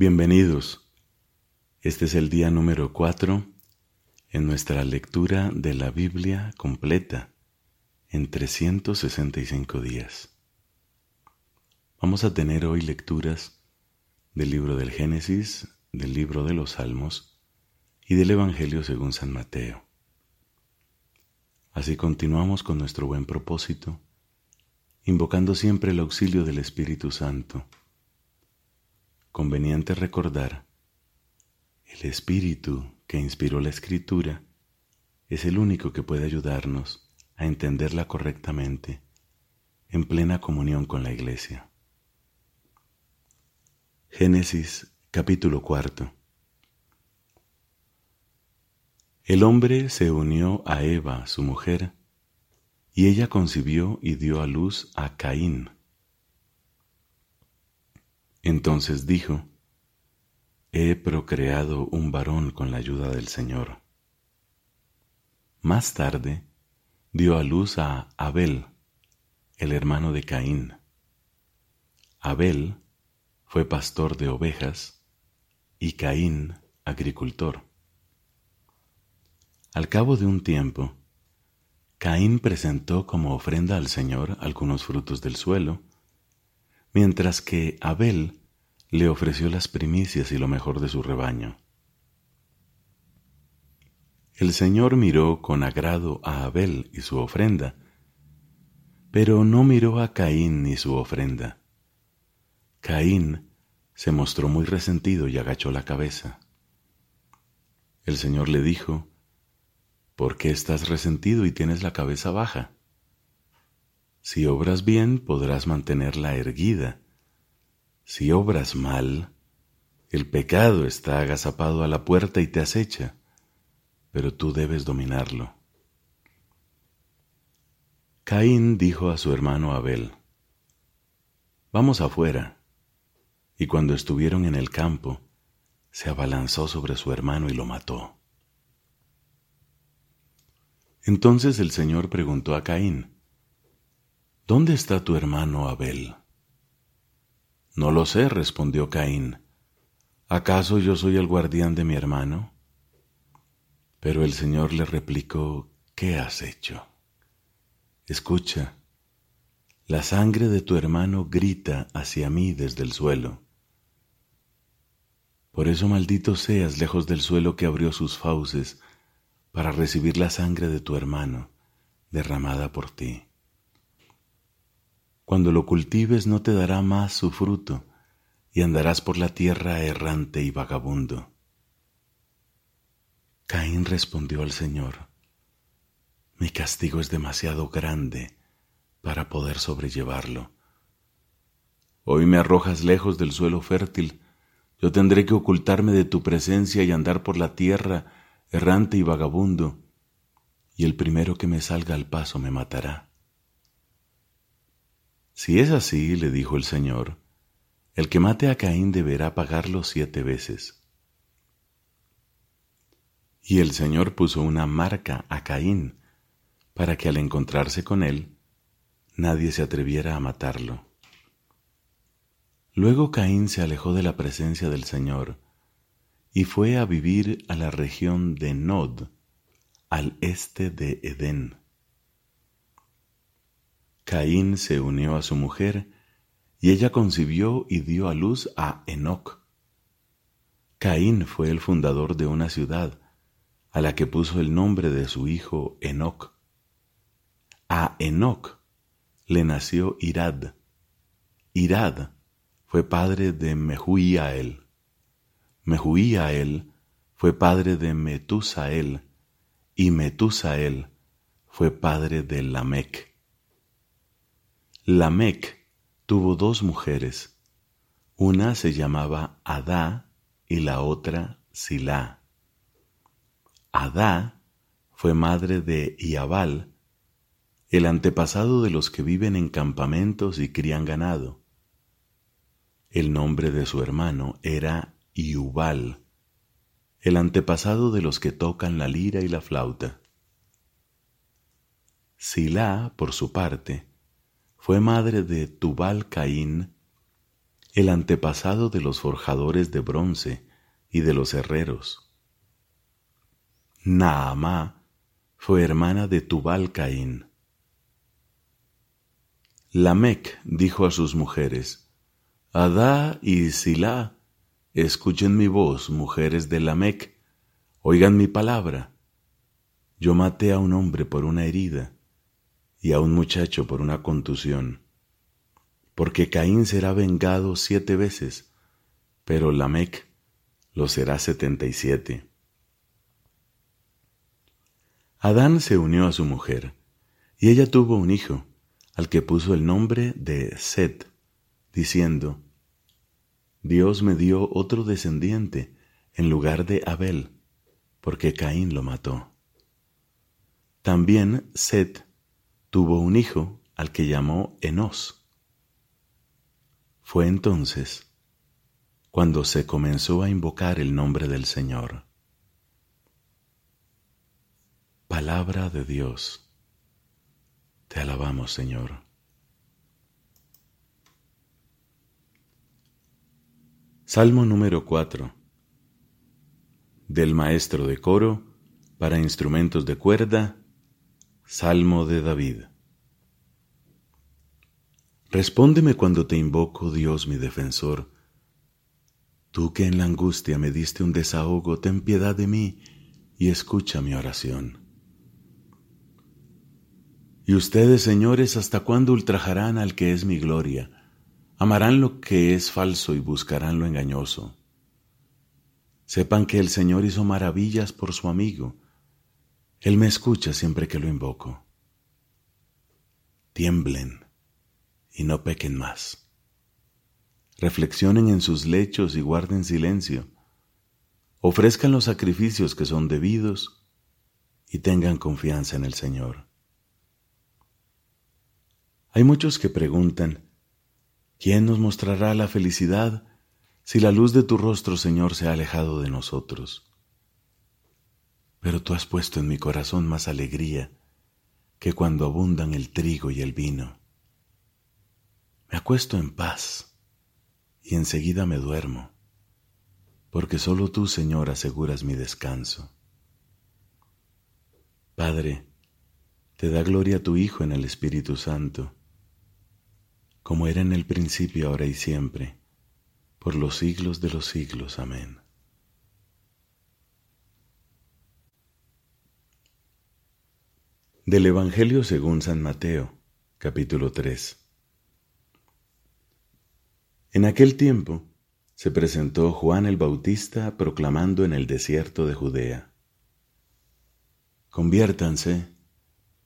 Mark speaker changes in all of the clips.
Speaker 1: Bienvenidos. Este es el día número 4 en nuestra lectura de la Biblia completa en 365 días. Vamos a tener hoy lecturas del libro del Génesis, del libro de los Salmos y del Evangelio según San Mateo. Así continuamos con nuestro buen propósito, invocando siempre el auxilio del Espíritu Santo conveniente recordar, el espíritu que inspiró la escritura es el único que puede ayudarnos a entenderla correctamente en plena comunión con la iglesia. Génesis capítulo cuarto. El hombre se unió a Eva, su mujer, y ella concibió y dio a luz a Caín entonces dijo, He procreado un varón con la ayuda del Señor. Más tarde dio a luz a Abel, el hermano de Caín. Abel fue pastor de ovejas y Caín agricultor. Al cabo de un tiempo, Caín presentó como ofrenda al Señor algunos frutos del suelo, mientras que Abel le ofreció las primicias y lo mejor de su rebaño. El Señor miró con agrado a Abel y su ofrenda, pero no miró a Caín ni su ofrenda. Caín se mostró muy resentido y agachó la cabeza. El Señor le dijo, ¿Por qué estás resentido y tienes la cabeza baja? Si obras bien, podrás mantenerla erguida. Si obras mal, el pecado está agazapado a la puerta y te acecha, pero tú debes dominarlo. Caín dijo a su hermano Abel, Vamos afuera. Y cuando estuvieron en el campo, se abalanzó sobre su hermano y lo mató. Entonces el Señor preguntó a Caín, ¿Dónde está tu hermano Abel? No lo sé, respondió Caín. ¿Acaso yo soy el guardián de mi hermano? Pero el Señor le replicó, ¿qué has hecho? Escucha, la sangre de tu hermano grita hacia mí desde el suelo. Por eso maldito seas lejos del suelo que abrió sus fauces para recibir la sangre de tu hermano derramada por ti. Cuando lo cultives no te dará más su fruto, y andarás por la tierra errante y vagabundo. Caín respondió al Señor, mi castigo es demasiado grande para poder sobrellevarlo. Hoy me arrojas lejos del suelo fértil, yo tendré que ocultarme de tu presencia y andar por la tierra errante y vagabundo, y el primero que me salga al paso me matará. Si es así, le dijo el Señor, el que mate a Caín deberá pagarlo siete veces. Y el Señor puso una marca a Caín, para que al encontrarse con él, nadie se atreviera a matarlo. Luego Caín se alejó de la presencia del Señor y fue a vivir a la región de Nod, al este de Edén. Caín se unió a su mujer, y ella concibió y dio a luz a Enoc. Caín fue el fundador de una ciudad, a la que puso el nombre de su hijo Enoc. A Enoc le nació Irad. Irad fue padre de Mehuiael. Mehuiael fue padre de Metusael, y Metusael fue padre de Lamec. Lamec tuvo dos mujeres, una se llamaba Adá y la otra Silá. Adá fue madre de Iabal, el antepasado de los que viven en campamentos y crían ganado. El nombre de su hermano era Iubal, el antepasado de los que tocan la lira y la flauta. Silá, por su parte, fue madre de Tubal Caín el antepasado de los forjadores de bronce y de los herreros. Naamá fue hermana de Tubal Caín. Lamec dijo a sus mujeres, Adá y Silá, escuchen mi voz, mujeres de Lamec, oigan mi palabra. Yo maté a un hombre por una herida y a un muchacho por una contusión, porque Caín será vengado siete veces, pero Lamec lo será setenta y siete. Adán se unió a su mujer, y ella tuvo un hijo, al que puso el nombre de Set, diciendo, Dios me dio otro descendiente en lugar de Abel, porque Caín lo mató. También Set tuvo un hijo al que llamó Enos. Fue entonces cuando se comenzó a invocar el nombre del Señor. Palabra de Dios. Te alabamos, Señor. Salmo número 4. Del maestro de coro para instrumentos de cuerda, Salmo de David. Respóndeme cuando te invoco, Dios mi defensor. Tú que en la angustia me diste un desahogo, ten piedad de mí y escucha mi oración. Y ustedes, señores, ¿hasta cuándo ultrajarán al que es mi gloria? Amarán lo que es falso y buscarán lo engañoso. Sepan que el Señor hizo maravillas por su amigo. Él me escucha siempre que lo invoco. Tiemblen y no pequen más. Reflexionen en sus lechos y guarden silencio. Ofrezcan los sacrificios que son debidos y tengan confianza en el Señor. Hay muchos que preguntan, ¿quién nos mostrará la felicidad si la luz de tu rostro, Señor, se ha alejado de nosotros? Pero tú has puesto en mi corazón más alegría que cuando abundan el trigo y el vino. Me acuesto en paz y enseguida me duermo, porque solo tú, Señor, aseguras mi descanso. Padre, te da gloria a tu Hijo en el Espíritu Santo como era en el principio, ahora y siempre, por los siglos de los siglos. Amén. Del Evangelio según San Mateo, capítulo 3. En aquel tiempo se presentó Juan el Bautista proclamando en el desierto de Judea. Conviértanse,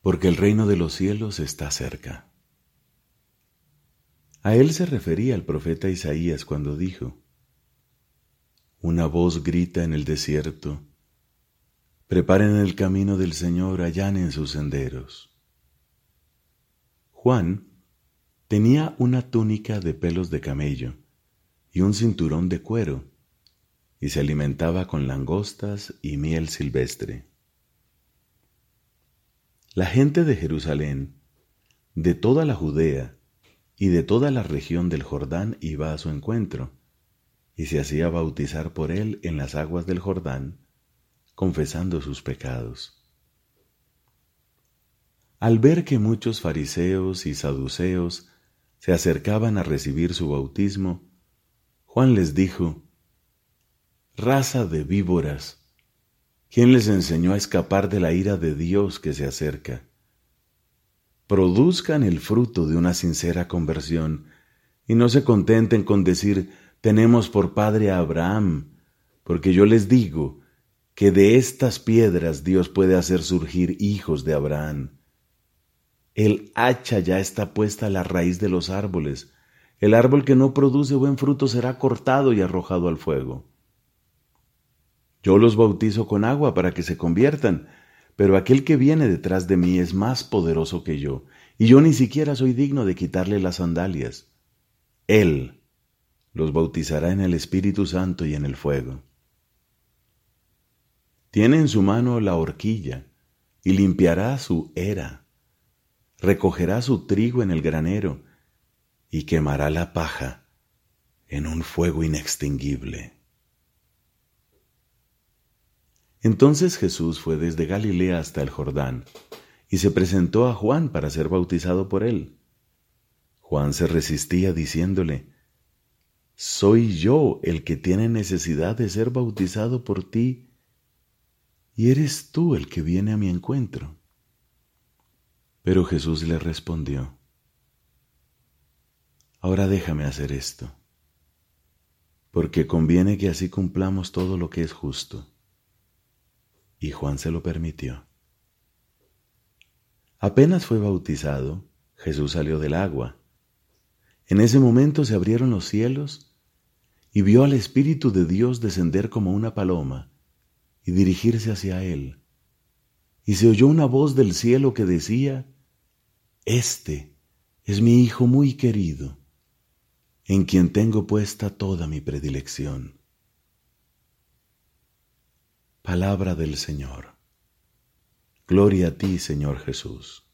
Speaker 1: porque el reino de los cielos está cerca. A él se refería el profeta Isaías cuando dijo, Una voz grita en el desierto, preparen el camino del Señor, allanen sus senderos. Juan tenía una túnica de pelos de camello y un cinturón de cuero, y se alimentaba con langostas y miel silvestre. La gente de Jerusalén, de toda la Judea, y de toda la región del Jordán iba a su encuentro, y se hacía bautizar por él en las aguas del Jordán, confesando sus pecados. Al ver que muchos fariseos y saduceos se acercaban a recibir su bautismo, Juan les dijo, Raza de víboras, ¿quién les enseñó a escapar de la ira de Dios que se acerca? produzcan el fruto de una sincera conversión y no se contenten con decir tenemos por padre a Abraham, porque yo les digo que de estas piedras Dios puede hacer surgir hijos de Abraham. El hacha ya está puesta a la raíz de los árboles. El árbol que no produce buen fruto será cortado y arrojado al fuego. Yo los bautizo con agua para que se conviertan, pero aquel que viene detrás de mí es más poderoso que yo, y yo ni siquiera soy digno de quitarle las sandalias. Él los bautizará en el Espíritu Santo y en el fuego. Tiene en su mano la horquilla y limpiará su era, recogerá su trigo en el granero y quemará la paja en un fuego inextinguible. Entonces Jesús fue desde Galilea hasta el Jordán y se presentó a Juan para ser bautizado por él. Juan se resistía diciéndole, Soy yo el que tiene necesidad de ser bautizado por ti, y eres tú el que viene a mi encuentro. Pero Jesús le respondió, Ahora déjame hacer esto, porque conviene que así cumplamos todo lo que es justo. Y Juan se lo permitió. Apenas fue bautizado, Jesús salió del agua. En ese momento se abrieron los cielos y vio al Espíritu de Dios descender como una paloma y dirigirse hacia él. Y se oyó una voz del cielo que decía, Este es mi Hijo muy querido en quien tengo puesta toda mi predilección. Palabra del Señor. Gloria a ti, Señor Jesús.